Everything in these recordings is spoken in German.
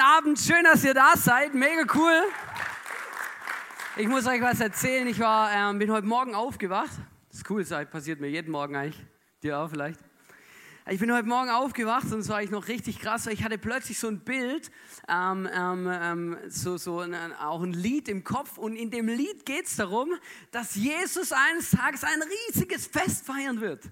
Guten Abend. Schön, dass ihr da seid. Mega cool. Ich muss euch was erzählen. Ich war, ähm, bin heute Morgen aufgewacht. Das ist cool, das passiert mir jeden Morgen eigentlich. Dir auch vielleicht. Ich bin heute Morgen aufgewacht und es war eigentlich noch richtig krass, weil ich hatte plötzlich so ein Bild, ähm, ähm, ähm so, so ein, auch ein Lied im Kopf und in dem Lied geht es darum, dass Jesus eines Tages ein riesiges Fest feiern wird.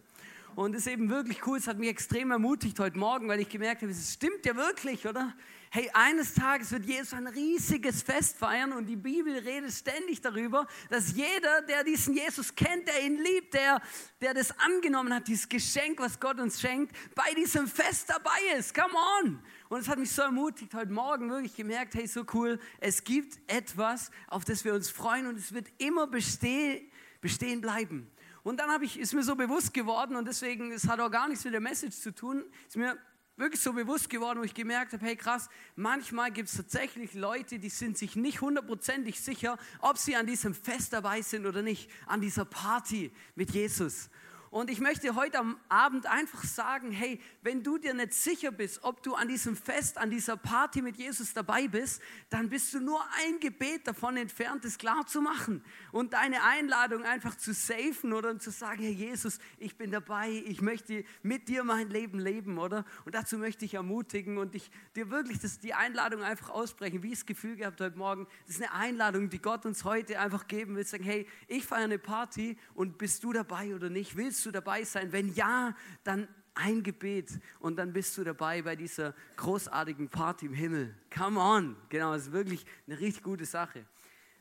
Und es ist eben wirklich cool, es hat mich extrem ermutigt heute Morgen, weil ich gemerkt habe, es stimmt ja wirklich, oder? Hey, eines Tages wird Jesus ein riesiges Fest feiern und die Bibel redet ständig darüber, dass jeder, der diesen Jesus kennt, der ihn liebt, der, der das angenommen hat, dieses Geschenk, was Gott uns schenkt, bei diesem Fest dabei ist. Come on! Und es hat mich so ermutigt, heute Morgen wirklich gemerkt, hey, so cool, es gibt etwas, auf das wir uns freuen und es wird immer bestehen, bestehen bleiben. Und dann ich, ist mir so bewusst geworden, und deswegen, es hat auch gar nichts mit der Message zu tun, ist mir wirklich so bewusst geworden, wo ich gemerkt habe, hey krass, manchmal gibt es tatsächlich Leute, die sind sich nicht hundertprozentig sicher, ob sie an diesem Fest dabei sind oder nicht, an dieser Party mit Jesus. Und ich möchte heute am Abend einfach sagen, hey, wenn du dir nicht sicher bist, ob du an diesem Fest, an dieser Party mit Jesus dabei bist, dann bist du nur ein Gebet davon entfernt, es klar zu machen und deine Einladung einfach zu safen oder zu sagen, Herr Jesus, ich bin dabei, ich möchte mit dir mein Leben leben, oder? Und dazu möchte ich ermutigen und ich dir wirklich das, die Einladung einfach aussprechen, wie ich das Gefühl gehabt heute Morgen, das ist eine Einladung, die Gott uns heute einfach geben will, sagen, hey, ich feiere eine Party und bist du dabei oder nicht? Willst Willst du dabei sein? Wenn ja, dann ein Gebet und dann bist du dabei bei dieser großartigen Party im Himmel. Come on, genau, das ist wirklich eine richtig gute Sache.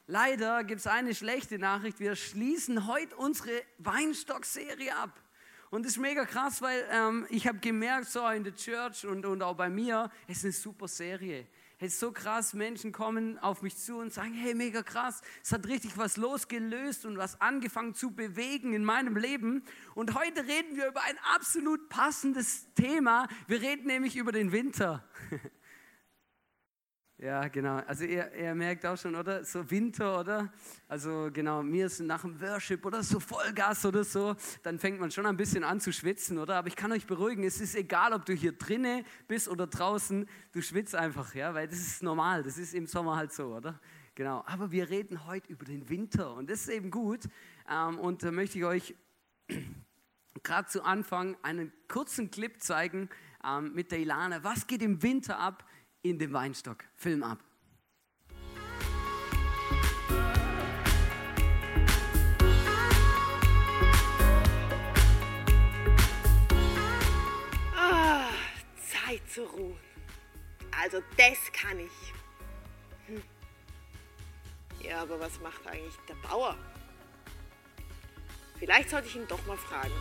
Leider gibt es eine schlechte Nachricht. Wir schließen heute unsere Weinstock-Serie ab. Und das ist mega krass, weil ähm, ich habe gemerkt, so in der Church und, und auch bei mir, es ist eine super Serie hey, so krass, Menschen kommen auf mich zu und sagen, hey, mega krass, es hat richtig was losgelöst und was angefangen zu bewegen in meinem Leben. Und heute reden wir über ein absolut passendes Thema. Wir reden nämlich über den Winter. Ja, genau. Also ihr, ihr, merkt auch schon, oder? So Winter, oder? Also genau, mir ist nach dem Worship oder so Vollgas oder so, dann fängt man schon ein bisschen an zu schwitzen, oder? Aber ich kann euch beruhigen, es ist egal, ob du hier drinnen bist oder draußen, du schwitzt einfach, ja, weil das ist normal, das ist im Sommer halt so, oder? Genau. Aber wir reden heute über den Winter und das ist eben gut. Ähm, und da möchte ich euch gerade zu Anfang einen kurzen Clip zeigen ähm, mit der Ilana. Was geht im Winter ab? In dem Weinstock. Film ab. Ah, Zeit zu ruhen. Also das kann ich. Hm. Ja, aber was macht eigentlich der Bauer? Vielleicht sollte ich ihn doch mal fragen.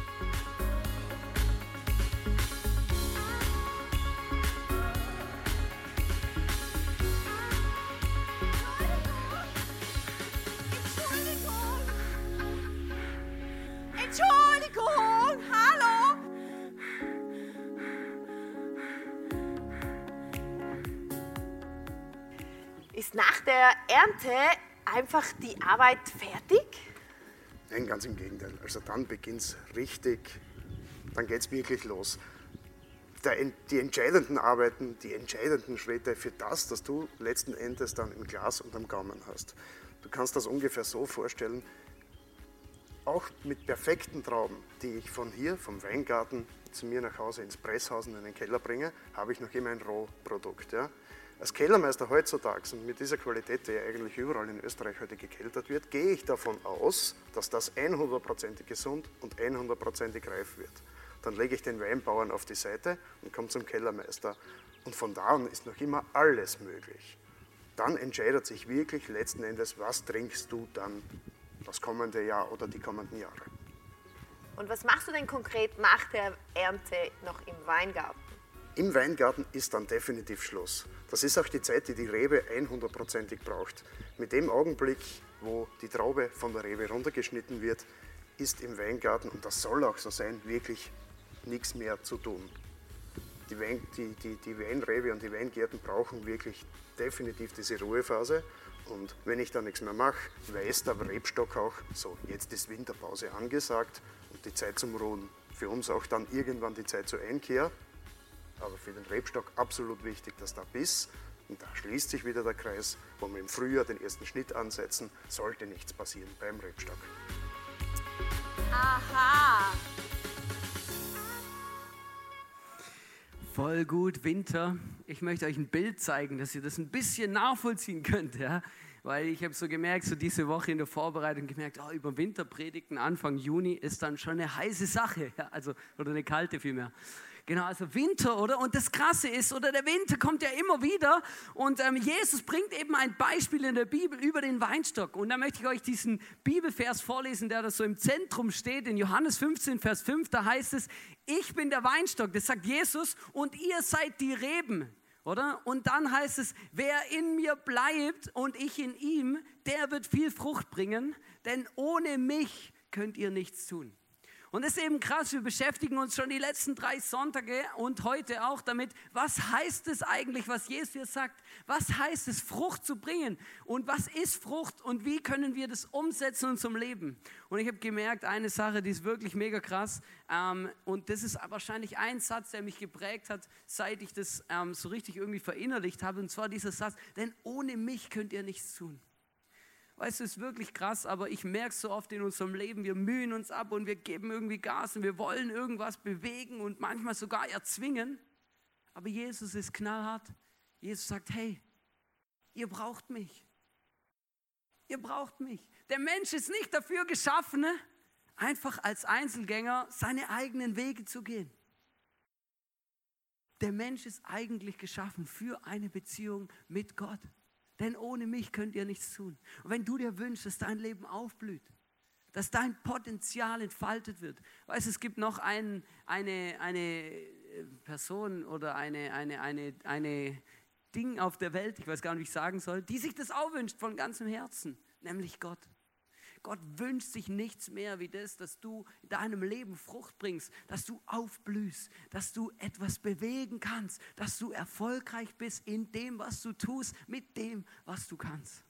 Der Ernte einfach die Arbeit fertig? Nein, ganz im Gegenteil. Also dann beginnt es richtig, dann geht es wirklich los. Die entscheidenden Arbeiten, die entscheidenden Schritte für das, dass du letzten Endes dann im Glas und am Gaumen hast. Du kannst das ungefähr so vorstellen, auch mit perfekten Trauben, die ich von hier, vom Weingarten, zu mir nach Hause ins Presshausen in den Keller bringe, habe ich noch immer ein Rohprodukt. Ja? Als Kellermeister heutzutage und mit dieser Qualität, die ja eigentlich überall in Österreich heute gekeltert wird, gehe ich davon aus, dass das 100%ig gesund und 100%ig reif wird. Dann lege ich den Weinbauern auf die Seite und komme zum Kellermeister. Und von da an ist noch immer alles möglich. Dann entscheidet sich wirklich letzten Endes, was trinkst du dann das kommende Jahr oder die kommenden Jahre. Und was machst du denn konkret nach der Ernte noch im Weingarten? Im Weingarten ist dann definitiv Schluss. Das ist auch die Zeit, die die Rebe 100%ig braucht. Mit dem Augenblick, wo die Traube von der Rebe runtergeschnitten wird, ist im Weingarten, und das soll auch so sein, wirklich nichts mehr zu tun. Die, Wein, die, die, die Weinrebe und die Weingärten brauchen wirklich definitiv diese Ruhephase. Und wenn ich da nichts mehr mache, weiß der Rebstock auch, so, jetzt ist Winterpause angesagt und die Zeit zum Ruhen. Für uns auch dann irgendwann die Zeit zur Einkehr. Aber für den Rebstock absolut wichtig, dass da Biss, und da schließt sich wieder der Kreis, wo wir im Frühjahr den ersten Schnitt ansetzen, sollte nichts passieren beim Rebstock. Aha! Voll gut, Winter. Ich möchte euch ein Bild zeigen, dass ihr das ein bisschen nachvollziehen könnt. Ja? Weil ich habe so gemerkt, so diese Woche in der Vorbereitung gemerkt, oh, über Winterpredigten Anfang Juni ist dann schon eine heiße Sache. Ja? Also, oder eine kalte vielmehr. Genau, also Winter, oder? Und das Krasse ist, oder der Winter kommt ja immer wieder und ähm, Jesus bringt eben ein Beispiel in der Bibel über den Weinstock. Und da möchte ich euch diesen Bibelvers vorlesen, der da so im Zentrum steht, in Johannes 15, Vers 5, da heißt es, ich bin der Weinstock, das sagt Jesus, und ihr seid die Reben. Oder? Und dann heißt es, wer in mir bleibt und ich in ihm, der wird viel Frucht bringen, denn ohne mich könnt ihr nichts tun. Und es ist eben krass, wir beschäftigen uns schon die letzten drei Sonntage und heute auch damit, was heißt es eigentlich, was Jesus hier sagt? Was heißt es, Frucht zu bringen? Und was ist Frucht und wie können wir das umsetzen in unserem Leben? Und ich habe gemerkt, eine Sache, die ist wirklich mega krass ähm, und das ist wahrscheinlich ein Satz, der mich geprägt hat, seit ich das ähm, so richtig irgendwie verinnerlicht habe und zwar dieser Satz, denn ohne mich könnt ihr nichts tun. Weißt du, es ist wirklich krass, aber ich merke so oft in unserem Leben, wir mühen uns ab und wir geben irgendwie Gas und wir wollen irgendwas bewegen und manchmal sogar erzwingen. Aber Jesus ist knallhart. Jesus sagt, hey, ihr braucht mich. Ihr braucht mich. Der Mensch ist nicht dafür geschaffen, ne, einfach als Einzelgänger seine eigenen Wege zu gehen. Der Mensch ist eigentlich geschaffen für eine Beziehung mit Gott. Denn ohne mich könnt ihr nichts tun. Und wenn du dir wünschst, dass dein Leben aufblüht, dass dein Potenzial entfaltet wird. Weißt es gibt noch ein, eine, eine äh, Person oder eine, eine, eine, eine Ding auf der Welt, ich weiß gar nicht, wie ich sagen soll, die sich das auch wünscht von ganzem Herzen, nämlich Gott. Gott wünscht sich nichts mehr wie das, dass du in deinem Leben Frucht bringst, dass du aufblühst, dass du etwas bewegen kannst, dass du erfolgreich bist in dem, was du tust, mit dem, was du kannst.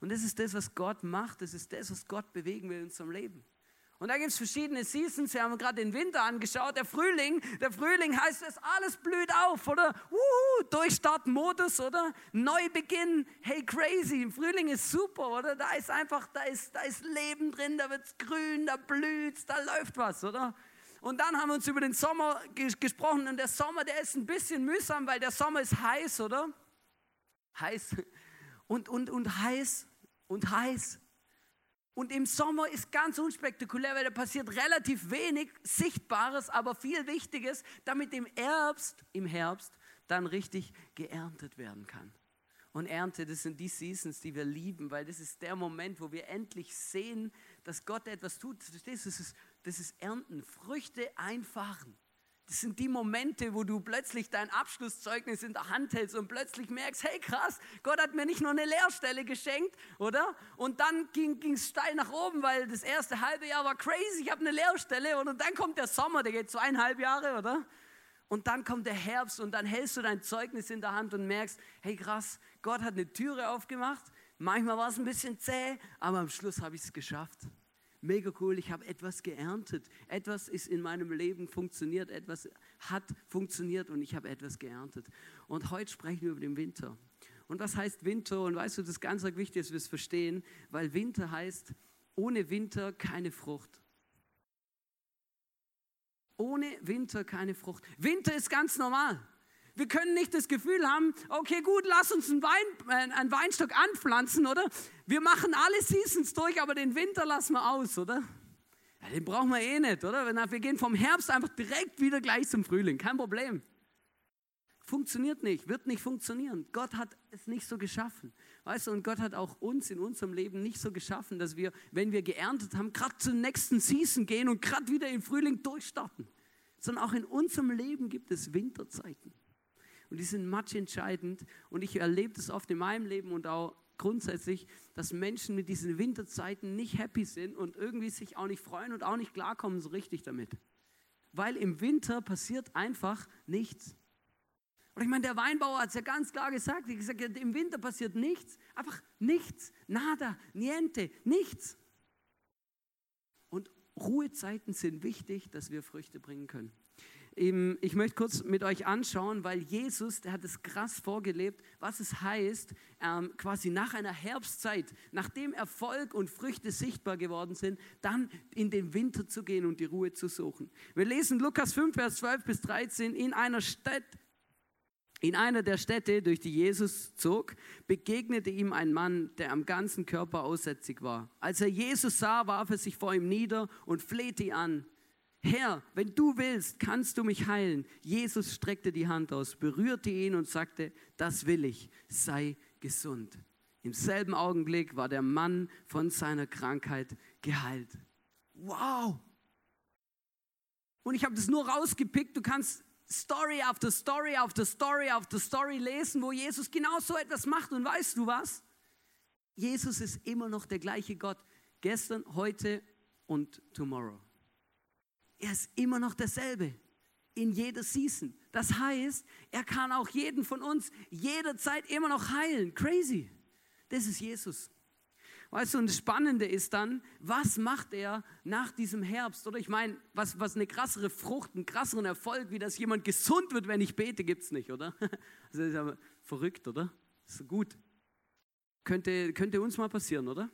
Und das ist das, was Gott macht, das ist das, was Gott bewegen will in unserem Leben. Und da gibt es verschiedene Seasons. Wir haben gerade den Winter angeschaut. Der Frühling, der Frühling heißt es, alles blüht auf, oder? Uhu, Durchstartmodus, oder? Neubeginn. Hey, crazy. Im Frühling ist super, oder? Da ist einfach, da ist, da ist Leben drin, da wird es grün, da blüht da läuft was, oder? Und dann haben wir uns über den Sommer gesprochen. Und der Sommer, der ist ein bisschen mühsam, weil der Sommer ist heiß, oder? Heiß. Und, und, und heiß und heiß. Und im Sommer ist ganz unspektakulär, weil da passiert relativ wenig Sichtbares, aber viel Wichtiges, damit im Herbst, im Herbst dann richtig geerntet werden kann. Und Ernte, das sind die Seasons, die wir lieben, weil das ist der Moment, wo wir endlich sehen, dass Gott etwas tut. Das ist, das ist Ernten, Früchte einfahren. Das sind die Momente, wo du plötzlich dein Abschlusszeugnis in der Hand hältst und plötzlich merkst, hey krass, Gott hat mir nicht nur eine Lehrstelle geschenkt, oder? Und dann ging es steil nach oben, weil das erste halbe Jahr war crazy, ich habe eine Lehrstelle und dann kommt der Sommer, der geht zweieinhalb Jahre, oder? Und dann kommt der Herbst und dann hältst du dein Zeugnis in der Hand und merkst, hey krass, Gott hat eine Türe aufgemacht. Manchmal war es ein bisschen zäh, aber am Schluss habe ich es geschafft mega cool, ich habe etwas geerntet. Etwas ist in meinem Leben funktioniert, etwas hat funktioniert und ich habe etwas geerntet. Und heute sprechen wir über den Winter. Und was heißt Winter? Und weißt du, das ist ganz wichtig, dass wir es verstehen, weil Winter heißt, ohne Winter keine Frucht. Ohne Winter keine Frucht. Winter ist ganz normal. Wir können nicht das Gefühl haben, okay, gut, lass uns einen, Wein, äh, einen Weinstock anpflanzen, oder? Wir machen alle Seasons durch, aber den Winter lassen wir aus, oder? Ja, den brauchen wir eh nicht, oder? Wir gehen vom Herbst einfach direkt wieder gleich zum Frühling, kein Problem. Funktioniert nicht, wird nicht funktionieren. Gott hat es nicht so geschaffen. Weißt du, und Gott hat auch uns in unserem Leben nicht so geschaffen, dass wir, wenn wir geerntet haben, gerade zum nächsten Season gehen und gerade wieder im Frühling durchstarten. Sondern auch in unserem Leben gibt es Winterzeiten. Und die sind matchentscheidend. Und ich erlebe das oft in meinem Leben und auch grundsätzlich, dass Menschen mit diesen Winterzeiten nicht happy sind und irgendwie sich auch nicht freuen und auch nicht klarkommen so richtig damit. Weil im Winter passiert einfach nichts. Und ich meine, der Weinbauer hat es ja ganz klar gesagt. Hat gesagt, im Winter passiert nichts. Einfach nichts. Nada, niente, nichts. Und Ruhezeiten sind wichtig, dass wir Früchte bringen können. Ich möchte kurz mit euch anschauen, weil Jesus, der hat es krass vorgelebt, was es heißt, ähm, quasi nach einer Herbstzeit, nachdem Erfolg und Früchte sichtbar geworden sind, dann in den Winter zu gehen und die Ruhe zu suchen. Wir lesen Lukas 5, Vers 12 bis 13. In einer Stadt, in einer der Städte, durch die Jesus zog, begegnete ihm ein Mann, der am ganzen Körper aussätzig war. Als er Jesus sah, warf er sich vor ihm nieder und flehte ihn an. Herr, wenn du willst, kannst du mich heilen. Jesus streckte die Hand aus, berührte ihn und sagte, das will ich, sei gesund. Im selben Augenblick war der Mann von seiner Krankheit geheilt. Wow! Und ich habe das nur rausgepickt, du kannst Story after Story after Story after Story lesen, wo Jesus genau so etwas macht. Und weißt du was? Jesus ist immer noch der gleiche Gott. Gestern, heute und tomorrow. Er ist immer noch derselbe. In jeder Season. Das heißt, er kann auch jeden von uns jederzeit immer noch heilen. Crazy. Das ist Jesus. Weißt du, und das Spannende ist dann, was macht er nach diesem Herbst? Oder ich meine, was, was eine krassere Frucht, einen krasseren Erfolg, wie dass jemand gesund wird, wenn ich bete, gibt es nicht, oder? Das ist aber verrückt, oder? Das ist gut. Könnte, könnte uns mal passieren, oder?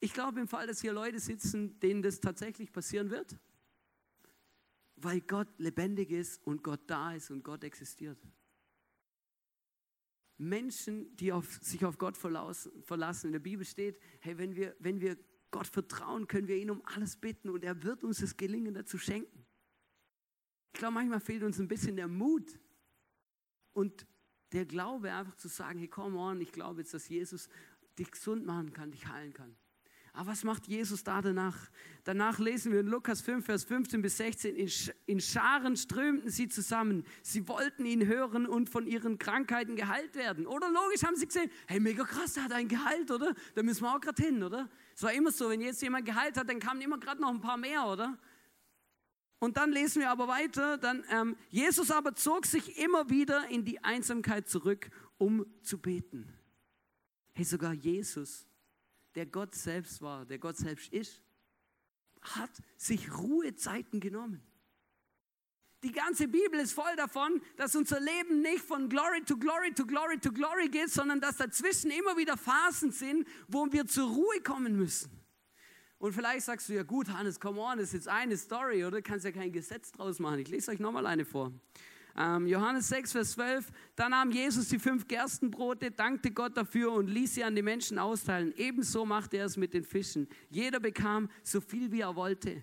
Ich glaube im Fall, dass hier Leute sitzen, denen das tatsächlich passieren wird, weil Gott lebendig ist und Gott da ist und Gott existiert. Menschen, die auf, sich auf Gott verlassen. In der Bibel steht, hey, wenn wir, wenn wir Gott vertrauen, können wir ihn um alles bitten und er wird uns das Gelingen dazu schenken. Ich glaube, manchmal fehlt uns ein bisschen der Mut und der Glaube, einfach zu sagen, hey, komm on, ich glaube jetzt, dass Jesus dich gesund machen kann, dich heilen kann. Aber was macht Jesus da danach? Danach lesen wir in Lukas 5, Vers 15 bis 16, in, in Scharen strömten sie zusammen. Sie wollten ihn hören und von ihren Krankheiten geheilt werden. Oder logisch haben sie gesehen, hey, mega krass, der hat einen geheilt, oder? Da müssen wir auch gerade hin, oder? Es war immer so, wenn jetzt jemand geheilt hat, dann kamen immer gerade noch ein paar mehr, oder? Und dann lesen wir aber weiter, dann, ähm, Jesus aber zog sich immer wieder in die Einsamkeit zurück, um zu beten. Hey, sogar Jesus der Gott selbst war, der Gott selbst ist, hat sich Ruhezeiten genommen. Die ganze Bibel ist voll davon, dass unser Leben nicht von Glory to Glory to Glory to Glory geht, sondern dass dazwischen immer wieder Phasen sind, wo wir zur Ruhe kommen müssen. Und vielleicht sagst du, ja gut, Hannes, come on, das ist jetzt eine Story, oder? Du kannst ja kein Gesetz draus machen. Ich lese euch nochmal eine vor. Ähm, Johannes 6, Vers 12, da nahm Jesus die fünf Gerstenbrote, dankte Gott dafür und ließ sie an die Menschen austeilen. Ebenso machte er es mit den Fischen. Jeder bekam so viel, wie er wollte.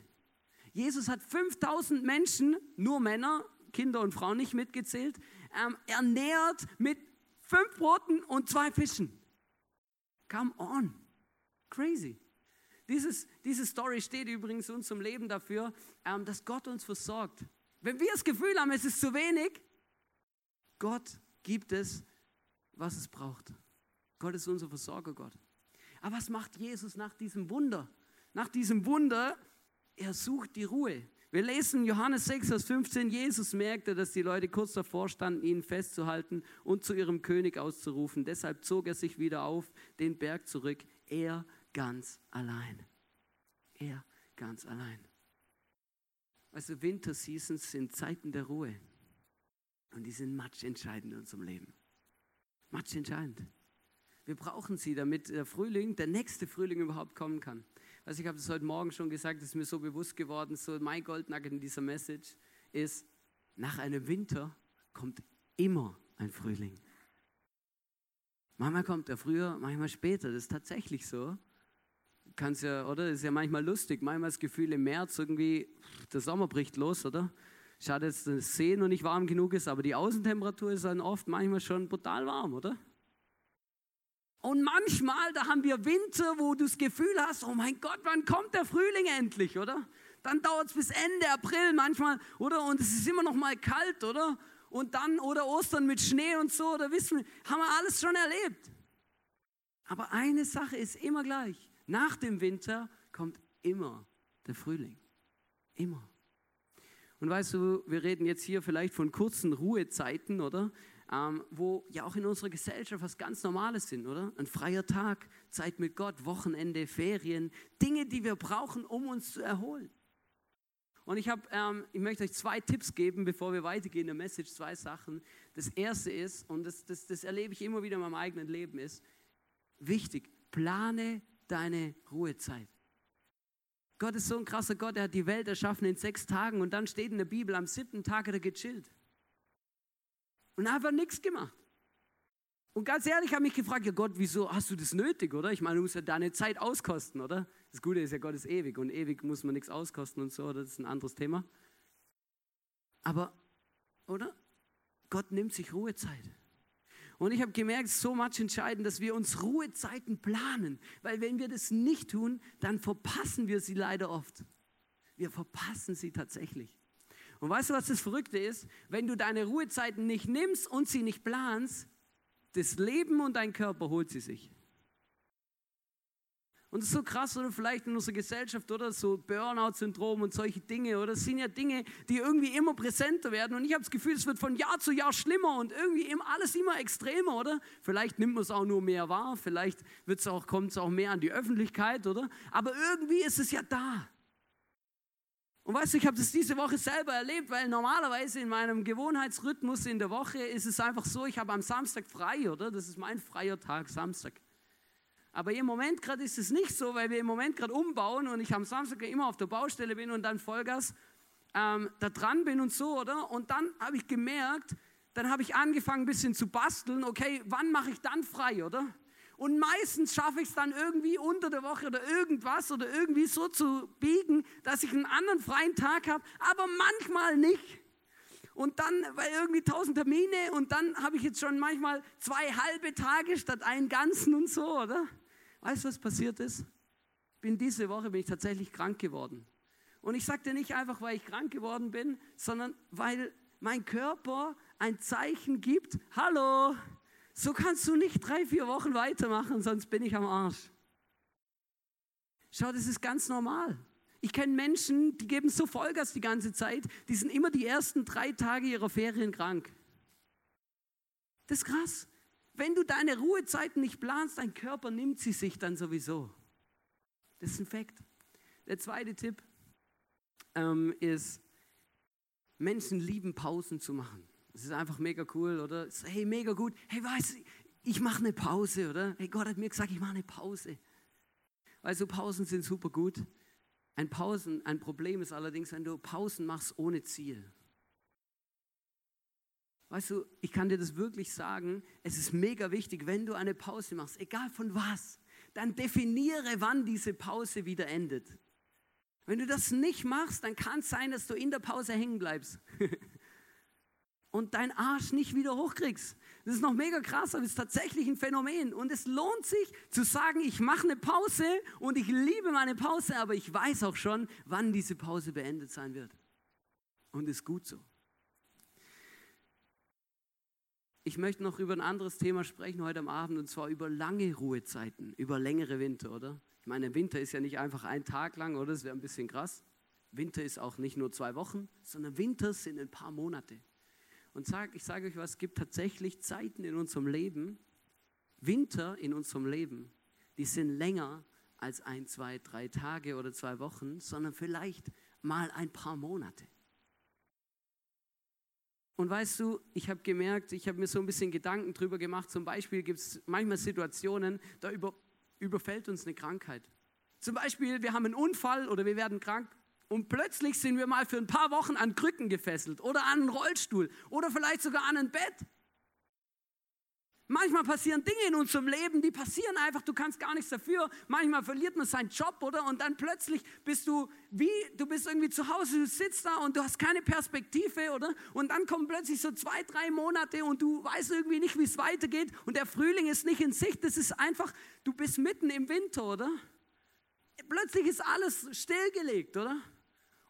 Jesus hat 5000 Menschen, nur Männer, Kinder und Frauen nicht mitgezählt, ähm, ernährt mit fünf Broten und zwei Fischen. Come on. Crazy. Dieses, diese Story steht übrigens uns zum Leben dafür, ähm, dass Gott uns versorgt. Wenn wir das Gefühl haben, es ist zu wenig, Gott gibt es, was es braucht. Gott ist unser Versorger, Gott. Aber was macht Jesus nach diesem Wunder? Nach diesem Wunder, er sucht die Ruhe. Wir lesen Johannes 6, Vers 15, Jesus merkte, dass die Leute kurz davor standen, ihn festzuhalten und zu ihrem König auszurufen. Deshalb zog er sich wieder auf den Berg zurück, er ganz allein. Er ganz allein. Also Winterseasons sind Zeiten der Ruhe. Und die sind matchentscheidend in unserem Leben. Matchentscheidend. Wir brauchen sie, damit der Frühling, der nächste Frühling überhaupt kommen kann. Also ich habe das heute Morgen schon gesagt, es ist mir so bewusst geworden, so mein Goldnugget in dieser Message ist, nach einem Winter kommt immer ein Frühling. Manchmal kommt er früher, manchmal später, das ist tatsächlich so kannst ja, oder? Ist ja manchmal lustig. Manchmal das Gefühl im März irgendwie, der Sommer bricht los, oder? Schade, dass das See noch nicht warm genug ist, aber die Außentemperatur ist dann oft manchmal schon brutal warm, oder? Und manchmal, da haben wir Winter, wo du das Gefühl hast, oh mein Gott, wann kommt der Frühling endlich, oder? Dann dauert es bis Ende April manchmal, oder? Und es ist immer noch mal kalt, oder? Und dann, oder Ostern mit Schnee und so, oder wissen wir, haben wir alles schon erlebt. Aber eine Sache ist immer gleich. Nach dem Winter kommt immer der Frühling. Immer. Und weißt du, wir reden jetzt hier vielleicht von kurzen Ruhezeiten, oder? Ähm, wo ja auch in unserer Gesellschaft was ganz Normales sind, oder? Ein freier Tag, Zeit mit Gott, Wochenende, Ferien, Dinge, die wir brauchen, um uns zu erholen. Und ich, hab, ähm, ich möchte euch zwei Tipps geben, bevor wir weitergehen in der Message, zwei Sachen. Das erste ist, und das, das, das erlebe ich immer wieder in meinem eigenen Leben, ist wichtig, plane deine Ruhezeit. Gott ist so ein krasser Gott, er hat die Welt erschaffen in sechs Tagen und dann steht in der Bibel, am siebten Tag hat er gechillt. Und einfach nichts gemacht. Und ganz ehrlich, ich habe mich gefragt, ja Gott, wieso hast du das nötig, oder? Ich meine, du musst ja deine Zeit auskosten, oder? Das Gute ist ja, Gott ist ewig und ewig muss man nichts auskosten und so, oder? Das ist ein anderes Thema. Aber, oder? Gott nimmt sich Ruhezeit. Und ich habe gemerkt, so much entscheidend, dass wir uns Ruhezeiten planen. Weil wenn wir das nicht tun, dann verpassen wir sie leider oft. Wir verpassen sie tatsächlich. Und weißt du, was das Verrückte ist? Wenn du deine Ruhezeiten nicht nimmst und sie nicht planst, das Leben und dein Körper holt sie sich. Und das ist so krass, oder vielleicht in unserer Gesellschaft, oder so Burnout-Syndrom und solche Dinge, oder das sind ja Dinge, die irgendwie immer präsenter werden. Und ich habe das Gefühl, es wird von Jahr zu Jahr schlimmer und irgendwie immer, alles immer extremer, oder? Vielleicht nimmt man es auch nur mehr wahr, vielleicht auch, kommt es auch mehr an die Öffentlichkeit, oder? Aber irgendwie ist es ja da. Und weißt du, ich habe das diese Woche selber erlebt, weil normalerweise in meinem Gewohnheitsrhythmus in der Woche ist es einfach so, ich habe am Samstag frei, oder? Das ist mein freier Tag, Samstag. Aber im Moment gerade ist es nicht so, weil wir im Moment gerade umbauen und ich am Samstag immer auf der Baustelle bin und dann Vollgas ähm, da dran bin und so, oder? Und dann habe ich gemerkt, dann habe ich angefangen ein bisschen zu basteln, okay, wann mache ich dann frei, oder? Und meistens schaffe ich es dann irgendwie unter der Woche oder irgendwas oder irgendwie so zu biegen, dass ich einen anderen freien Tag habe, aber manchmal nicht. Und dann, weil irgendwie tausend Termine und dann habe ich jetzt schon manchmal zwei halbe Tage statt einen ganzen und so, oder? Weißt du, was passiert ist? Bin diese Woche bin ich tatsächlich krank geworden. Und ich sagte nicht einfach, weil ich krank geworden bin, sondern weil mein Körper ein Zeichen gibt, hallo, so kannst du nicht drei, vier Wochen weitermachen, sonst bin ich am Arsch. Schau, das ist ganz normal. Ich kenne Menschen, die geben so Vollgas die ganze Zeit, die sind immer die ersten drei Tage ihrer Ferien krank. Das ist krass. Wenn du deine Ruhezeiten nicht planst, dein Körper nimmt sie sich dann sowieso. Das ist ein Fakt. Der zweite Tipp ähm, ist, Menschen lieben Pausen zu machen. Das ist einfach mega cool, oder? Hey, mega gut. Hey, weißt du, ich mache eine Pause, oder? Hey, Gott hat mir gesagt, ich mache eine Pause. Weißt du, Pausen sind super gut. Ein Pausen, ein Problem ist allerdings, wenn du Pausen machst ohne Ziel. Weißt du, ich kann dir das wirklich sagen, es ist mega wichtig, wenn du eine Pause machst, egal von was, dann definiere, wann diese Pause wieder endet. Wenn du das nicht machst, dann kann es sein, dass du in der Pause hängen bleibst und deinen Arsch nicht wieder hochkriegst. Das ist noch mega krass, aber es ist tatsächlich ein Phänomen. Und es lohnt sich zu sagen, ich mache eine Pause und ich liebe meine Pause, aber ich weiß auch schon, wann diese Pause beendet sein wird. Und ist gut so. Ich möchte noch über ein anderes Thema sprechen heute am Abend und zwar über lange Ruhezeiten, über längere Winter, oder? Ich meine, Winter ist ja nicht einfach ein Tag lang, oder? Das wäre ein bisschen krass. Winter ist auch nicht nur zwei Wochen, sondern Winter sind ein paar Monate. Und sag, ich sage euch was, es gibt tatsächlich Zeiten in unserem Leben, Winter in unserem Leben, die sind länger als ein, zwei, drei Tage oder zwei Wochen, sondern vielleicht mal ein paar Monate. Und weißt du, ich habe gemerkt, ich habe mir so ein bisschen Gedanken drüber gemacht. Zum Beispiel gibt es manchmal Situationen, da über, überfällt uns eine Krankheit. Zum Beispiel, wir haben einen Unfall oder wir werden krank und plötzlich sind wir mal für ein paar Wochen an Krücken gefesselt oder an einen Rollstuhl oder vielleicht sogar an ein Bett. Manchmal passieren Dinge in unserem Leben, die passieren einfach, du kannst gar nichts dafür. Manchmal verliert man seinen Job, oder? Und dann plötzlich bist du wie, du bist irgendwie zu Hause, du sitzt da und du hast keine Perspektive, oder? Und dann kommen plötzlich so zwei, drei Monate und du weißt irgendwie nicht, wie es weitergeht und der Frühling ist nicht in Sicht. Das ist einfach, du bist mitten im Winter, oder? Plötzlich ist alles stillgelegt, oder?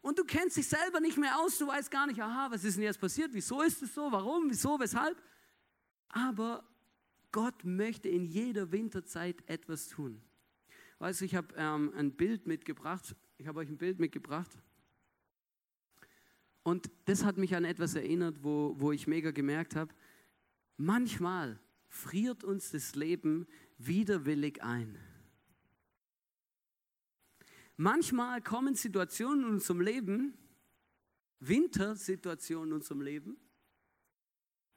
Und du kennst dich selber nicht mehr aus, du weißt gar nicht, aha, was ist denn jetzt passiert? Wieso ist es so? Warum? Wieso? Weshalb? Aber Gott möchte in jeder Winterzeit etwas tun. Weißt du, ich habe ähm, ein Bild mitgebracht. Ich habe euch ein Bild mitgebracht. Und das hat mich an etwas erinnert, wo, wo ich mega gemerkt habe, manchmal friert uns das Leben widerwillig ein. Manchmal kommen Situationen in unserem Leben, Wintersituationen in unserem Leben,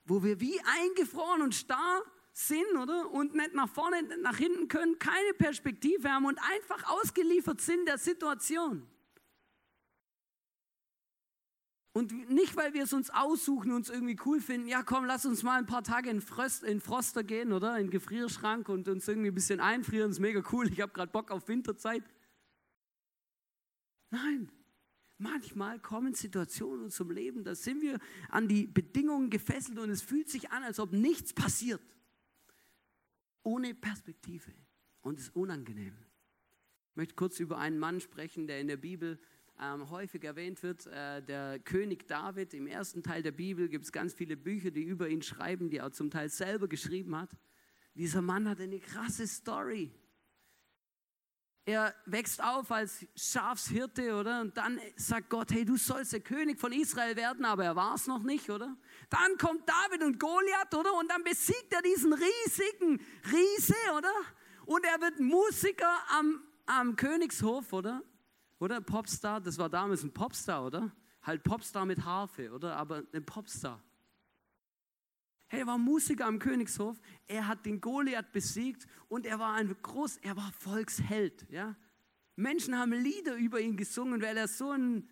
wo wir wie eingefroren und starr sind, oder? Und nicht nach vorne, nicht nach hinten können, keine Perspektive haben und einfach ausgeliefert sind der Situation. Und nicht, weil wir es uns aussuchen, uns irgendwie cool finden, ja komm, lass uns mal ein paar Tage in, Fröst, in Froster gehen, oder? In den Gefrierschrank und uns irgendwie ein bisschen einfrieren, ist mega cool, ich habe gerade Bock auf Winterzeit. Nein, Manchmal kommen Situationen unserem Leben, da sind wir an die Bedingungen gefesselt und es fühlt sich an, als ob nichts passiert ohne Perspektive und ist unangenehm. Ich möchte kurz über einen Mann sprechen, der in der Bibel ähm, häufig erwähnt wird, äh, der König David. Im ersten Teil der Bibel gibt es ganz viele Bücher, die über ihn schreiben, die er zum Teil selber geschrieben hat. Dieser Mann hat eine krasse Story. Er wächst auf als Schafshirte, oder? Und dann sagt Gott, hey, du sollst der König von Israel werden, aber er war es noch nicht, oder? Dann kommt David und Goliath, oder? Und dann besiegt er diesen riesigen Riese, oder? Und er wird Musiker am, am Königshof, oder? Oder Popstar, das war damals ein Popstar, oder? Halt Popstar mit Harfe, oder? Aber ein Popstar. Hey, er war Musiker am Königshof, er hat den Goliath besiegt und er war ein groß, er war Volksheld, ja. Menschen haben Lieder über ihn gesungen, weil er so ein,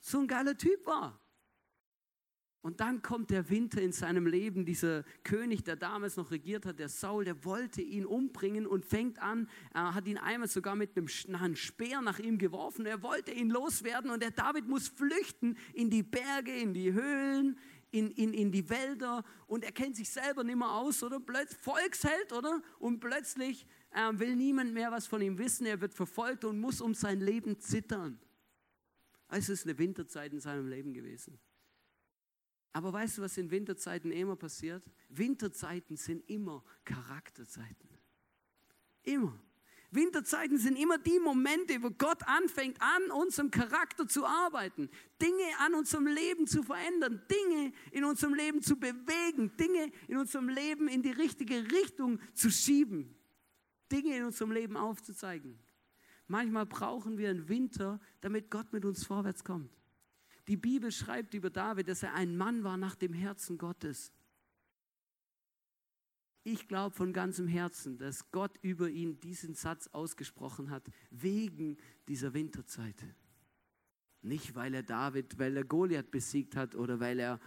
so ein geiler Typ war. Und dann kommt der Winter in seinem Leben, dieser König, der damals noch regiert hat, der Saul, der wollte ihn umbringen und fängt an, er hat ihn einmal sogar mit einem, Speer nach ihm geworfen, er wollte ihn loswerden und der David muss flüchten in die Berge, in die Höhlen, in, in, in die Wälder und er kennt sich selber nicht mehr aus, oder? Plötz, Volksheld, oder? Und plötzlich äh, will niemand mehr was von ihm wissen, er wird verfolgt und muss um sein Leben zittern. Es ist eine Winterzeit in seinem Leben gewesen. Aber weißt du, was in Winterzeiten immer passiert? Winterzeiten sind immer Charakterzeiten. Immer. Winterzeiten sind immer die Momente, wo Gott anfängt, an unserem Charakter zu arbeiten, Dinge an unserem Leben zu verändern, Dinge in unserem Leben zu bewegen, Dinge in unserem Leben in die richtige Richtung zu schieben, Dinge in unserem Leben aufzuzeigen. Manchmal brauchen wir einen Winter, damit Gott mit uns vorwärts kommt. Die Bibel schreibt über David, dass er ein Mann war nach dem Herzen Gottes. Ich glaube von ganzem Herzen, dass Gott über ihn diesen Satz ausgesprochen hat, wegen dieser Winterzeit. Nicht, weil er David, weil er Goliath besiegt hat oder weil er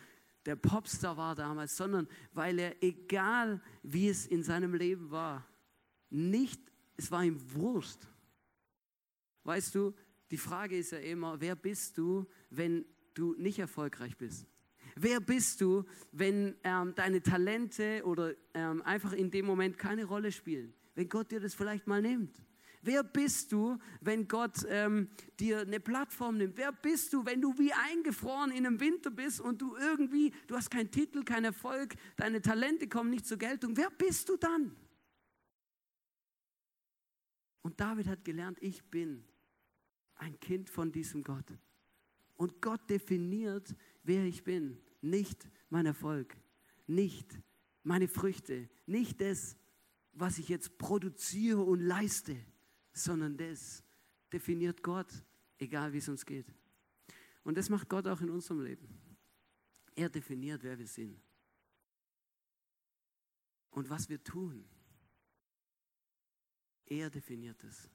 der Popstar war damals, sondern weil er, egal wie es in seinem Leben war, nicht, es war ihm Wurst. Weißt du, die Frage ist ja immer, wer bist du, wenn du nicht erfolgreich bist? Wer bist du, wenn ähm, deine Talente oder ähm, einfach in dem Moment keine Rolle spielen? Wenn Gott dir das vielleicht mal nimmt? Wer bist du, wenn Gott ähm, dir eine Plattform nimmt? Wer bist du, wenn du wie eingefroren in einem Winter bist und du irgendwie, du hast keinen Titel, keinen Erfolg, deine Talente kommen nicht zur Geltung? Wer bist du dann? Und David hat gelernt, ich bin ein Kind von diesem Gott. Und Gott definiert, wer ich bin. Nicht mein Erfolg, nicht meine Früchte, nicht das, was ich jetzt produziere und leiste, sondern das definiert Gott, egal wie es uns geht. Und das macht Gott auch in unserem Leben. Er definiert, wer wir sind. Und was wir tun. Er definiert es.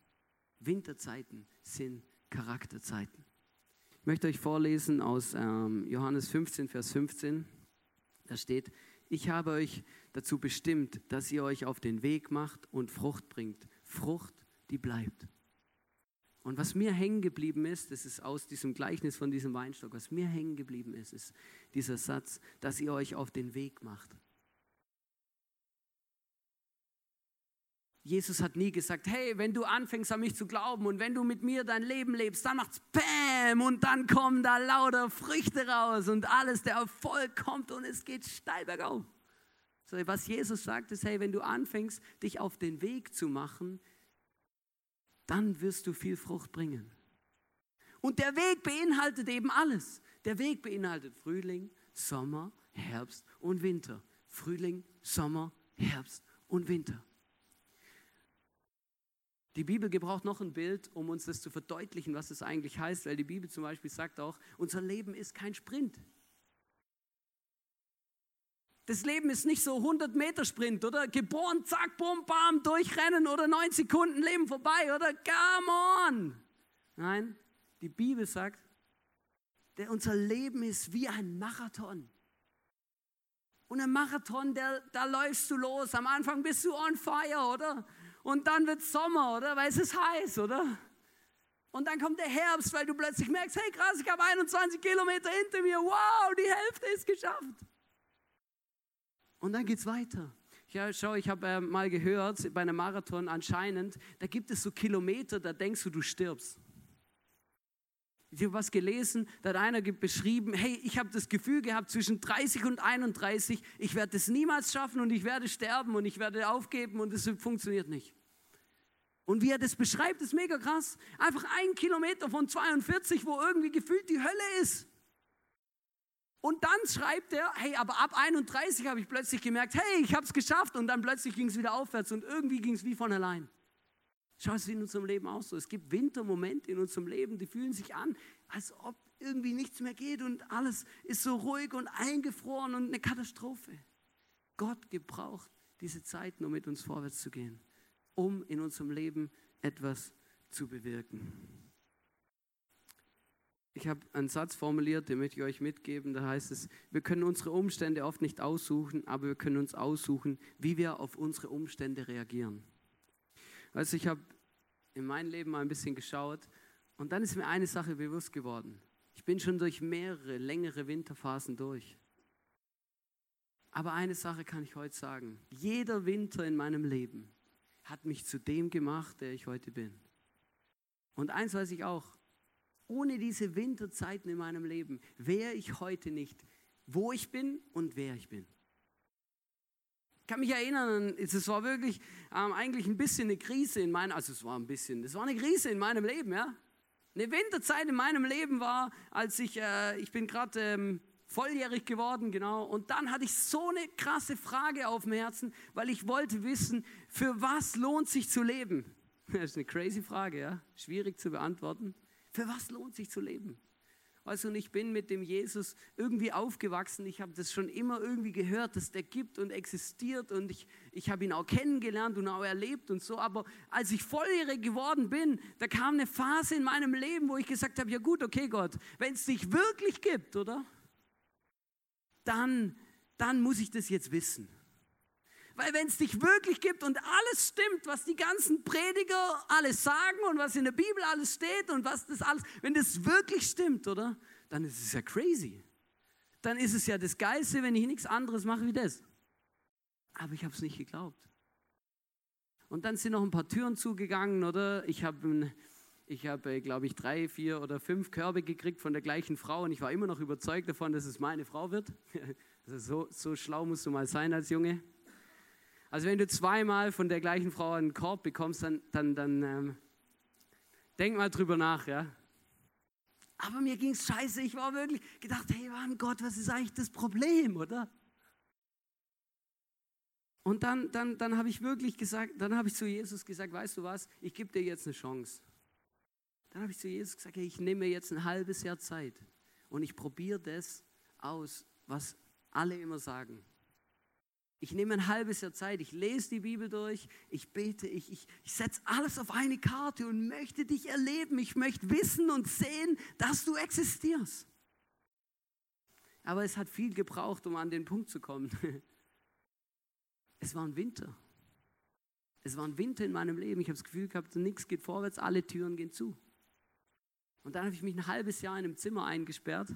Winterzeiten sind Charakterzeiten. Ich möchte euch vorlesen aus ähm, Johannes 15, Vers 15. Da steht, ich habe euch dazu bestimmt, dass ihr euch auf den Weg macht und Frucht bringt. Frucht, die bleibt. Und was mir hängen geblieben ist, das ist aus diesem Gleichnis von diesem Weinstock, was mir hängen geblieben ist, ist dieser Satz, dass ihr euch auf den Weg macht. Jesus hat nie gesagt, hey, wenn du anfängst an mich zu glauben und wenn du mit mir dein Leben lebst, dann macht's Bäm und dann kommen da lauter Früchte raus und alles, der Erfolg kommt und es geht steil bergauf. So, was Jesus sagt, ist, hey, wenn du anfängst, dich auf den Weg zu machen, dann wirst du viel Frucht bringen. Und der Weg beinhaltet eben alles. Der Weg beinhaltet Frühling, Sommer, Herbst und Winter. Frühling, Sommer, Herbst und Winter. Die Bibel gebraucht noch ein Bild, um uns das zu verdeutlichen, was es eigentlich heißt, weil die Bibel zum Beispiel sagt auch, unser Leben ist kein Sprint. Das Leben ist nicht so 100 Meter Sprint, oder? Geboren, zack, bum, bam, durchrennen oder 9 Sekunden Leben vorbei, oder? Come on! Nein, die Bibel sagt, der, unser Leben ist wie ein Marathon. Und ein Marathon, der, da läufst du los. Am Anfang bist du on fire, oder? Und dann wird Sommer, oder? Weil es ist heiß, oder? Und dann kommt der Herbst, weil du plötzlich merkst, hey krass, ich habe 21 Kilometer hinter mir. Wow, die Hälfte ist geschafft. Und dann geht es weiter. Ja, schau, ich habe äh, mal gehört, bei einem Marathon anscheinend, da gibt es so Kilometer, da denkst du, du stirbst. Ich habe was gelesen, da hat einer beschrieben, hey, ich habe das Gefühl gehabt, zwischen 30 und 31, ich werde es niemals schaffen und ich werde sterben und ich werde aufgeben und es funktioniert nicht. Und wie er das beschreibt, ist mega krass. Einfach ein Kilometer von 42, wo irgendwie gefühlt die Hölle ist. Und dann schreibt er, hey, aber ab 31 habe ich plötzlich gemerkt, hey, ich habe es geschafft. Und dann plötzlich ging es wieder aufwärts und irgendwie ging es wie von allein. Schau es in unserem Leben auch so. Es gibt Wintermomente in unserem Leben, die fühlen sich an, als ob irgendwie nichts mehr geht und alles ist so ruhig und eingefroren und eine Katastrophe. Gott gebraucht diese Zeiten, um mit uns vorwärts zu gehen, um in unserem Leben etwas zu bewirken. Ich habe einen Satz formuliert, den möchte ich euch mitgeben. Da heißt es, wir können unsere Umstände oft nicht aussuchen, aber wir können uns aussuchen, wie wir auf unsere Umstände reagieren. Also ich habe in meinem Leben mal ein bisschen geschaut und dann ist mir eine Sache bewusst geworden. Ich bin schon durch mehrere längere Winterphasen durch. Aber eine Sache kann ich heute sagen. Jeder Winter in meinem Leben hat mich zu dem gemacht, der ich heute bin. Und eins weiß ich auch, ohne diese Winterzeiten in meinem Leben wäre ich heute nicht, wo ich bin und wer ich bin. Ich kann mich erinnern, es war wirklich ähm, eigentlich ein bisschen eine Krise in meinem, also es war ein bisschen, es war eine Krise in meinem Leben, ja. Eine Winterzeit in meinem Leben war, als ich, äh, ich bin gerade ähm, volljährig geworden, genau, und dann hatte ich so eine krasse Frage auf dem Herzen, weil ich wollte wissen, für was lohnt sich zu leben? Das ist eine crazy Frage, ja, schwierig zu beantworten. Für was lohnt sich zu leben? Also und ich bin mit dem Jesus irgendwie aufgewachsen. Ich habe das schon immer irgendwie gehört, dass der gibt und existiert und ich, ich habe ihn auch kennengelernt und auch erlebt und so. Aber als ich volljährig geworden bin, da kam eine Phase in meinem Leben, wo ich gesagt habe, ja gut, okay Gott, wenn es dich wirklich gibt, oder? Dann, dann muss ich das jetzt wissen. Weil wenn es dich wirklich gibt und alles stimmt, was die ganzen Prediger alles sagen und was in der Bibel alles steht und was das alles, wenn das wirklich stimmt, oder? Dann ist es ja crazy. Dann ist es ja das Geilste, wenn ich nichts anderes mache wie das. Aber ich habe es nicht geglaubt. Und dann sind noch ein paar Türen zugegangen, oder? Ich habe, ich habe, äh, glaube ich, drei, vier oder fünf Körbe gekriegt von der gleichen Frau und ich war immer noch überzeugt davon, dass es meine Frau wird. Also so, so schlau musst du mal sein als Junge. Also wenn du zweimal von der gleichen Frau einen Korb bekommst, dann, dann, dann ähm, denk mal drüber nach, ja. Aber mir ging es scheiße. Ich war wirklich gedacht, hey Mann Gott, was ist eigentlich das Problem, oder? Und dann, dann, dann habe ich wirklich gesagt, dann habe ich zu Jesus gesagt, weißt du was, ich gebe dir jetzt eine Chance. Dann habe ich zu Jesus gesagt, hey, ich nehme mir jetzt ein halbes Jahr Zeit und ich probiere das aus, was alle immer sagen. Ich nehme ein halbes Jahr Zeit, ich lese die Bibel durch, ich bete, ich, ich, ich setze alles auf eine Karte und möchte dich erleben. Ich möchte wissen und sehen, dass du existierst. Aber es hat viel gebraucht, um an den Punkt zu kommen. es war ein Winter. Es war ein Winter in meinem Leben. Ich habe das Gefühl gehabt, nichts geht vorwärts, alle Türen gehen zu. Und dann habe ich mich ein halbes Jahr in einem Zimmer eingesperrt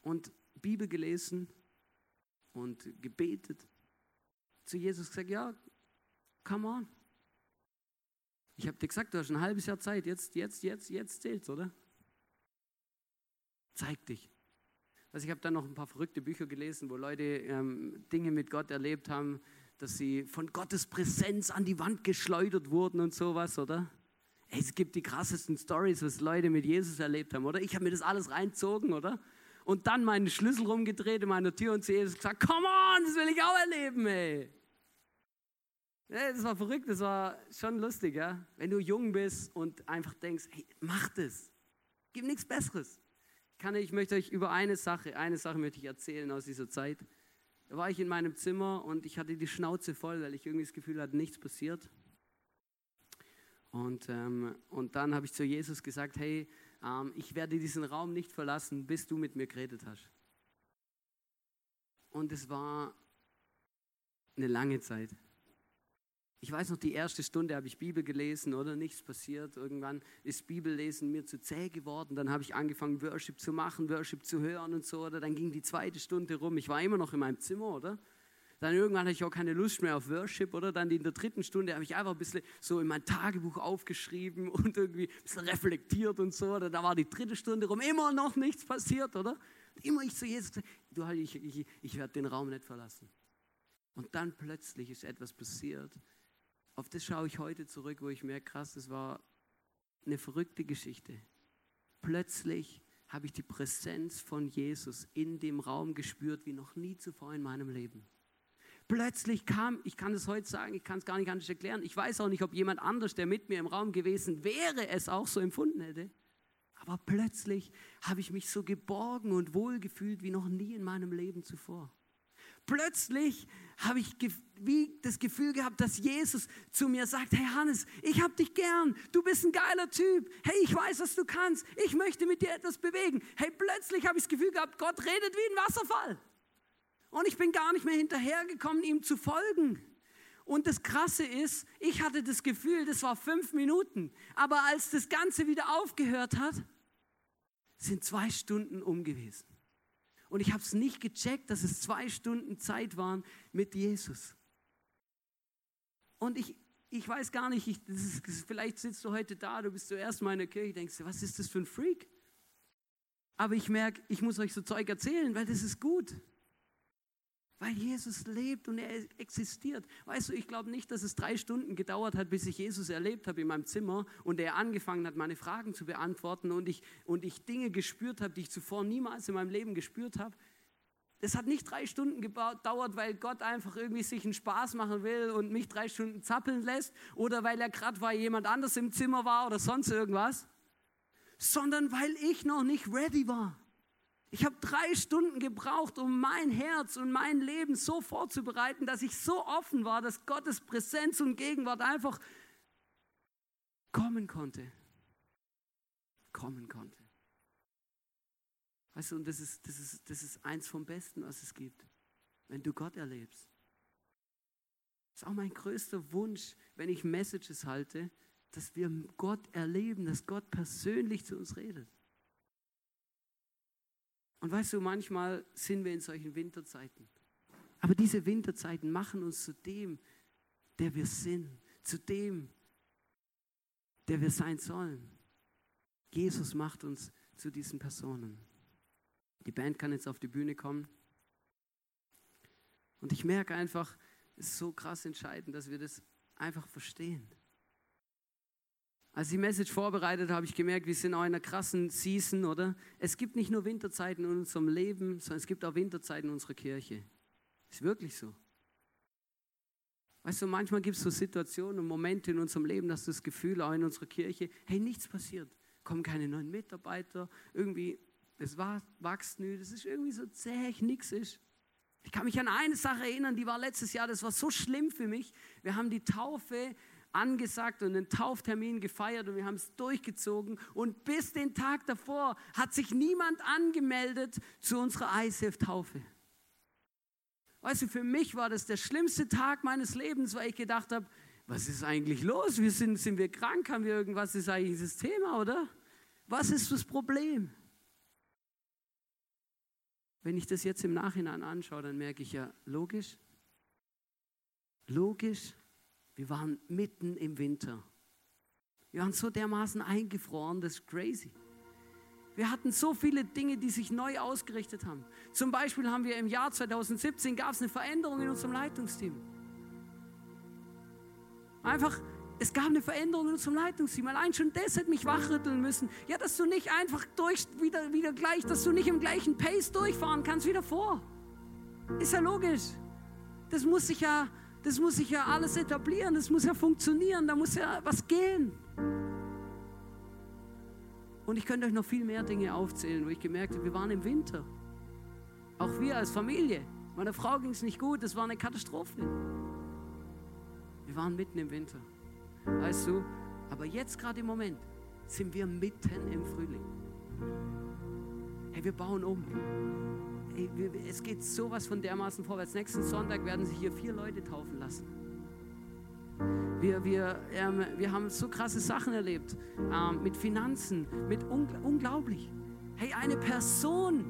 und Bibel gelesen und gebetet. Zu Jesus gesagt, ja, come on. Ich habe dir gesagt, du hast ein halbes Jahr Zeit, jetzt, jetzt, jetzt, jetzt zählt's, oder? Zeig dich. Also ich habe dann noch ein paar verrückte Bücher gelesen, wo Leute ähm, Dinge mit Gott erlebt haben, dass sie von Gottes Präsenz an die Wand geschleudert wurden und sowas, oder? Es gibt die krassesten Stories, was Leute mit Jesus erlebt haben, oder? Ich habe mir das alles reinzogen, oder? Und dann meinen Schlüssel rumgedreht in meiner Tür und zu Jesus gesagt, come on, das will ich auch erleben, ey. Das war verrückt, das war schon lustig, ja? Wenn du jung bist und einfach denkst, hey, mach das. Gibt nichts Besseres. Kann ich, ich möchte euch über eine Sache, eine Sache möchte ich erzählen aus dieser Zeit. Da war ich in meinem Zimmer und ich hatte die Schnauze voll, weil ich irgendwie das Gefühl hatte, nichts passiert. Und, ähm, und dann habe ich zu Jesus gesagt, hey, ähm, ich werde diesen Raum nicht verlassen, bis du mit mir geredet hast. Und es war eine lange Zeit. Ich weiß noch, die erste Stunde habe ich Bibel gelesen oder nichts passiert. Irgendwann ist Bibellesen mir zu zäh geworden. Dann habe ich angefangen, Worship zu machen, Worship zu hören und so. Oder dann ging die zweite Stunde rum. Ich war immer noch in meinem Zimmer, oder? Dann irgendwann hatte ich auch keine Lust mehr auf Worship, oder? Dann in der dritten Stunde habe ich einfach ein bisschen so in mein Tagebuch aufgeschrieben und irgendwie ein bisschen reflektiert und so. Oder da war die dritte Stunde rum, immer noch nichts passiert, oder? Immer ich zu Jesus, du, ich, ich, ich werde den Raum nicht verlassen. Und dann plötzlich ist etwas passiert, auf das schaue ich heute zurück, wo ich merke, krass, das war eine verrückte Geschichte. Plötzlich habe ich die Präsenz von Jesus in dem Raum gespürt, wie noch nie zuvor in meinem Leben. Plötzlich kam, ich kann es heute sagen, ich kann es gar nicht anders erklären. Ich weiß auch nicht, ob jemand anders, der mit mir im Raum gewesen wäre, es auch so empfunden hätte. Aber plötzlich habe ich mich so geborgen und wohl gefühlt wie noch nie in meinem Leben zuvor. Plötzlich habe ich wie das Gefühl gehabt, dass Jesus zu mir sagt, hey Hannes, ich habe dich gern, du bist ein geiler Typ, hey, ich weiß, was du kannst, ich möchte mit dir etwas bewegen. Hey, plötzlich habe ich das Gefühl gehabt, Gott redet wie ein Wasserfall. Und ich bin gar nicht mehr hinterhergekommen, ihm zu folgen. Und das Krasse ist, ich hatte das Gefühl, das war fünf Minuten. Aber als das Ganze wieder aufgehört hat, sind zwei Stunden um gewesen. Und ich habe es nicht gecheckt, dass es zwei Stunden Zeit waren mit Jesus. Und ich, ich weiß gar nicht, ich, ist, vielleicht sitzt du heute da, du bist zuerst mal in der Kirche, denkst du, was ist das für ein Freak? Aber ich merke, ich muss euch so Zeug erzählen, weil das ist gut. Weil Jesus lebt und er existiert. Weißt du, ich glaube nicht, dass es drei Stunden gedauert hat, bis ich Jesus erlebt habe in meinem Zimmer und er angefangen hat, meine Fragen zu beantworten und ich, und ich Dinge gespürt habe, die ich zuvor niemals in meinem Leben gespürt habe. Es hat nicht drei Stunden gedauert, weil Gott einfach irgendwie sich einen Spaß machen will und mich drei Stunden zappeln lässt oder weil er gerade weil jemand anders im Zimmer war oder sonst irgendwas, sondern weil ich noch nicht ready war. Ich habe drei Stunden gebraucht, um mein Herz und mein Leben so vorzubereiten, dass ich so offen war, dass Gottes Präsenz und Gegenwart einfach kommen konnte. Kommen konnte. Weißt du, und das ist, das, ist, das ist eins vom Besten, was es gibt, wenn du Gott erlebst. Das ist auch mein größter Wunsch, wenn ich Messages halte, dass wir Gott erleben, dass Gott persönlich zu uns redet. Und weißt du, manchmal sind wir in solchen Winterzeiten. Aber diese Winterzeiten machen uns zu dem, der wir sind, zu dem, der wir sein sollen. Jesus macht uns zu diesen Personen. Die Band kann jetzt auf die Bühne kommen. Und ich merke einfach, es ist so krass entscheidend, dass wir das einfach verstehen. Als ich die Message vorbereitet habe, ich gemerkt, wir sind auch in einer krassen Season, oder? Es gibt nicht nur Winterzeiten in unserem Leben, sondern es gibt auch Winterzeiten in unserer Kirche. Ist wirklich so. Weißt du, manchmal gibt es so Situationen und Momente in unserem Leben, dass du das Gefühl auch in unserer Kirche, hey, nichts passiert. Kommen keine neuen Mitarbeiter, irgendwie, es wächst nicht, es ist irgendwie so zäh, nichts ist. Ich kann mich an eine Sache erinnern, die war letztes Jahr, das war so schlimm für mich. Wir haben die Taufe angesagt und einen Tauftermin gefeiert und wir haben es durchgezogen. Und bis den Tag davor hat sich niemand angemeldet zu unserer ICF-Taufe. Weißt du, für mich war das der schlimmste Tag meines Lebens, weil ich gedacht habe, was ist eigentlich los? Wir sind, sind wir krank? Haben wir irgendwas? Ist eigentlich das Thema, oder? Was ist das Problem? Wenn ich das jetzt im Nachhinein anschaue, dann merke ich ja, logisch, logisch, wir waren mitten im Winter. Wir waren so dermaßen eingefroren, das ist crazy. Wir hatten so viele Dinge, die sich neu ausgerichtet haben. Zum Beispiel haben wir im Jahr 2017 gab es eine Veränderung in unserem Leitungsteam. Einfach, es gab eine Veränderung in unserem Leitungsteam. Allein schon das hätte mich wachrütteln müssen. Ja, dass du nicht einfach durch, wieder, wieder gleich, dass du nicht im gleichen Pace durchfahren kannst wie davor. Ist ja logisch. Das muss sich ja, das muss sich ja alles etablieren, das muss ja funktionieren, da muss ja was gehen. Und ich könnte euch noch viel mehr Dinge aufzählen, wo ich gemerkt habe, wir waren im Winter. Auch wir als Familie. Meiner Frau ging es nicht gut, es war eine Katastrophe. Wir waren mitten im Winter. Weißt du, aber jetzt gerade im Moment sind wir mitten im Frühling. Hey, wir bauen um. Es geht sowas von dermaßen vorwärts. Nächsten Sonntag werden sich hier vier Leute taufen lassen. Wir, wir, ähm, wir haben so krasse Sachen erlebt ähm, mit Finanzen, mit ungl unglaublich. Hey, eine Person,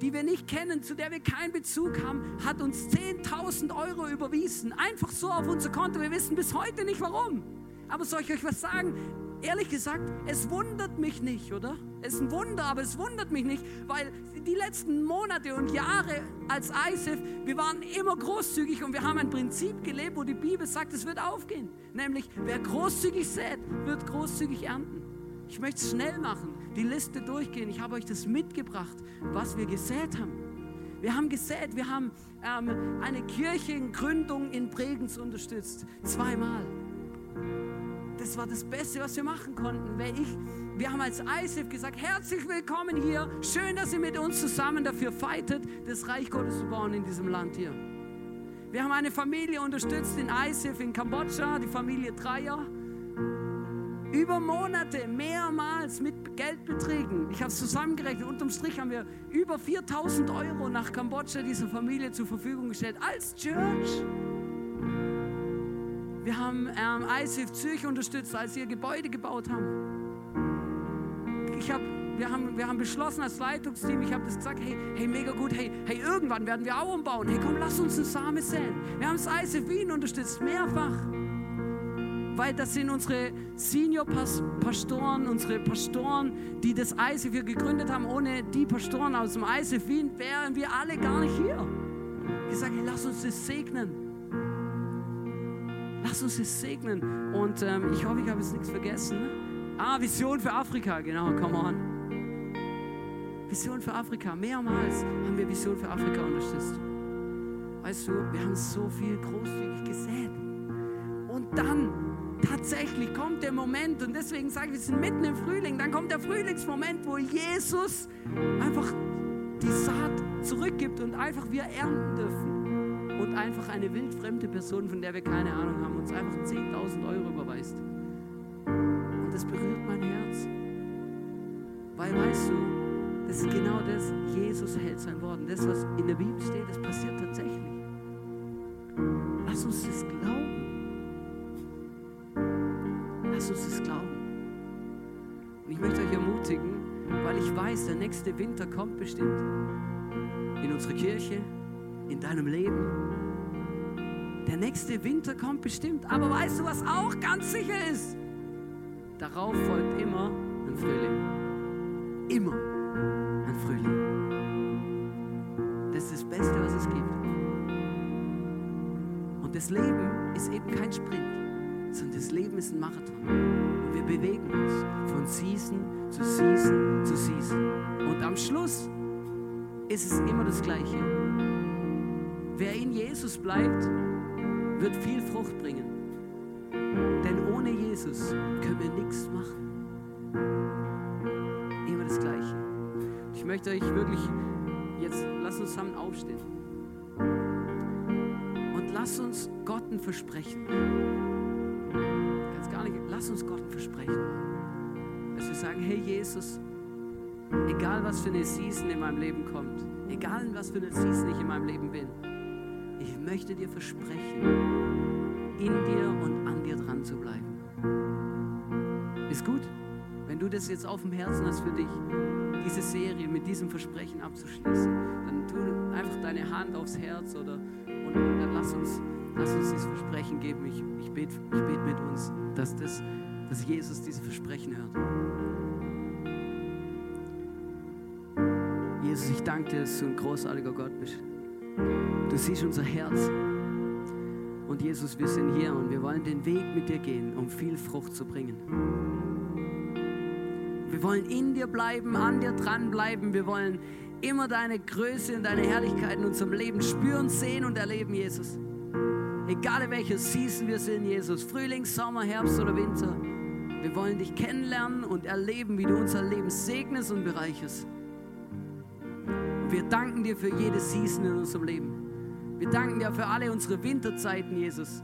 die wir nicht kennen, zu der wir keinen Bezug haben, hat uns 10.000 Euro überwiesen. Einfach so auf unser Konto. Wir wissen bis heute nicht warum. Aber soll ich euch was sagen? Ehrlich gesagt, es wundert mich nicht, oder? Es ist ein Wunder, aber es wundert mich nicht, weil die letzten Monate und Jahre als ISIF, wir waren immer großzügig und wir haben ein Prinzip gelebt, wo die Bibel sagt, es wird aufgehen. Nämlich, wer großzügig sät, wird großzügig ernten. Ich möchte es schnell machen, die Liste durchgehen. Ich habe euch das mitgebracht, was wir gesät haben. Wir haben gesät, wir haben ähm, eine Kirchengründung in Bregenz unterstützt, zweimal. Das war das Beste, was wir machen konnten. Weil ich, wir haben als ISIF gesagt, herzlich willkommen hier. Schön, dass ihr mit uns zusammen dafür fightet, das Reich Gottes zu bauen in diesem Land hier. Wir haben eine Familie unterstützt in ISIF in Kambodscha, die Familie Dreier. Über Monate, mehrmals mit Geldbeträgen. Ich habe es zusammengerechnet. Unterm Strich haben wir über 4000 Euro nach Kambodscha dieser Familie zur Verfügung gestellt als Church. Wir haben ähm, ISIF Zürich unterstützt, als sie ihr Gebäude gebaut haben. Ich hab, wir, haben, wir haben beschlossen als Leitungsteam, ich habe das gesagt, hey, hey, mega gut, hey, hey, irgendwann werden wir auch umbauen. Hey, komm, lass uns einen Samen säen. Wir haben das ISIF Wien unterstützt, mehrfach. Weil das sind unsere Senior-Pastoren, unsere Pastoren, die das ISIF hier gegründet haben. Ohne die Pastoren aus dem ISIF Wien wären wir alle gar nicht hier. Ich sage, hey, lass uns das segnen. Lass uns es segnen. Und ähm, ich hoffe, ich habe jetzt nichts vergessen. Ah, Vision für Afrika, genau, come on. Vision für Afrika. Mehrmals haben wir Vision für Afrika unterstützt. Weißt du, wir haben so viel großzügig gesät. Und dann tatsächlich kommt der Moment, und deswegen sage ich, wir sind mitten im Frühling, dann kommt der Frühlingsmoment, wo Jesus einfach die Saat zurückgibt und einfach wir ernten dürfen und einfach eine wildfremde Person, von der wir keine Ahnung haben, uns einfach 10.000 Euro überweist. Und das berührt mein Herz. Weil, weißt du, das ist genau das, Jesus hält sein Wort. Und das, was in der Bibel steht, das passiert tatsächlich. Lass uns das glauben. Lass uns das glauben. Und ich möchte euch ermutigen, weil ich weiß, der nächste Winter kommt bestimmt. In unsere Kirche, in deinem Leben. Der nächste Winter kommt bestimmt. Aber weißt du, was auch ganz sicher ist? Darauf folgt immer ein Frühling. Immer ein Frühling. Das ist das Beste, was es gibt. Und das Leben ist eben kein Sprint, sondern das Leben ist ein Marathon. Und wir bewegen uns von Season zu Season zu Season. Und am Schluss ist es immer das Gleiche. Wer in Jesus bleibt, wird viel Frucht bringen. Denn ohne Jesus können wir nichts machen. Immer das Gleiche. Ich möchte euch wirklich jetzt, lasst uns zusammen aufstehen. Und lasst uns Gott ein Versprechen. Ganz gar nicht, lasst uns Gott ein Versprechen. Dass wir sagen, hey Jesus, egal was für eine Season in meinem Leben kommt, egal was für eine Season ich in meinem Leben bin, möchte dir versprechen, in dir und an dir dran zu bleiben. Ist gut, wenn du das jetzt auf dem Herzen hast für dich, diese Serie mit diesem Versprechen abzuschließen. Dann tu einfach deine Hand aufs Herz oder und dann lass uns, lass uns dieses Versprechen geben. Ich, ich bete ich bet mit uns, dass, das, dass Jesus diese Versprechen hört. Jesus, ich danke dir, dass du ein großartiger Gott bist. Du siehst unser Herz. Und Jesus, wir sind hier und wir wollen den Weg mit dir gehen, um viel Frucht zu bringen. Wir wollen in dir bleiben, an dir dranbleiben. Wir wollen immer deine Größe und deine Herrlichkeit in unserem Leben spüren, sehen und erleben, Jesus. Egal in welcher Season wir sind, Jesus, Frühling, Sommer, Herbst oder Winter. Wir wollen dich kennenlernen und erleben, wie du unser Leben segnest und bereicherst. Wir danken dir für jede Season in unserem Leben. Wir danken dir für alle unsere Winterzeiten, Jesus.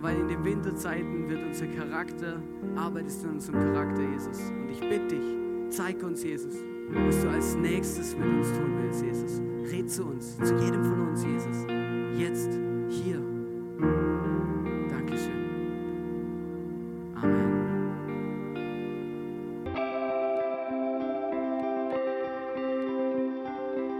Weil in den Winterzeiten wird unser Charakter, arbeitest du an unserem Charakter, Jesus. Und ich bitte dich, zeig uns, Jesus, was du als nächstes mit uns tun willst, Jesus. Red zu uns, zu jedem von uns, Jesus. Jetzt, hier.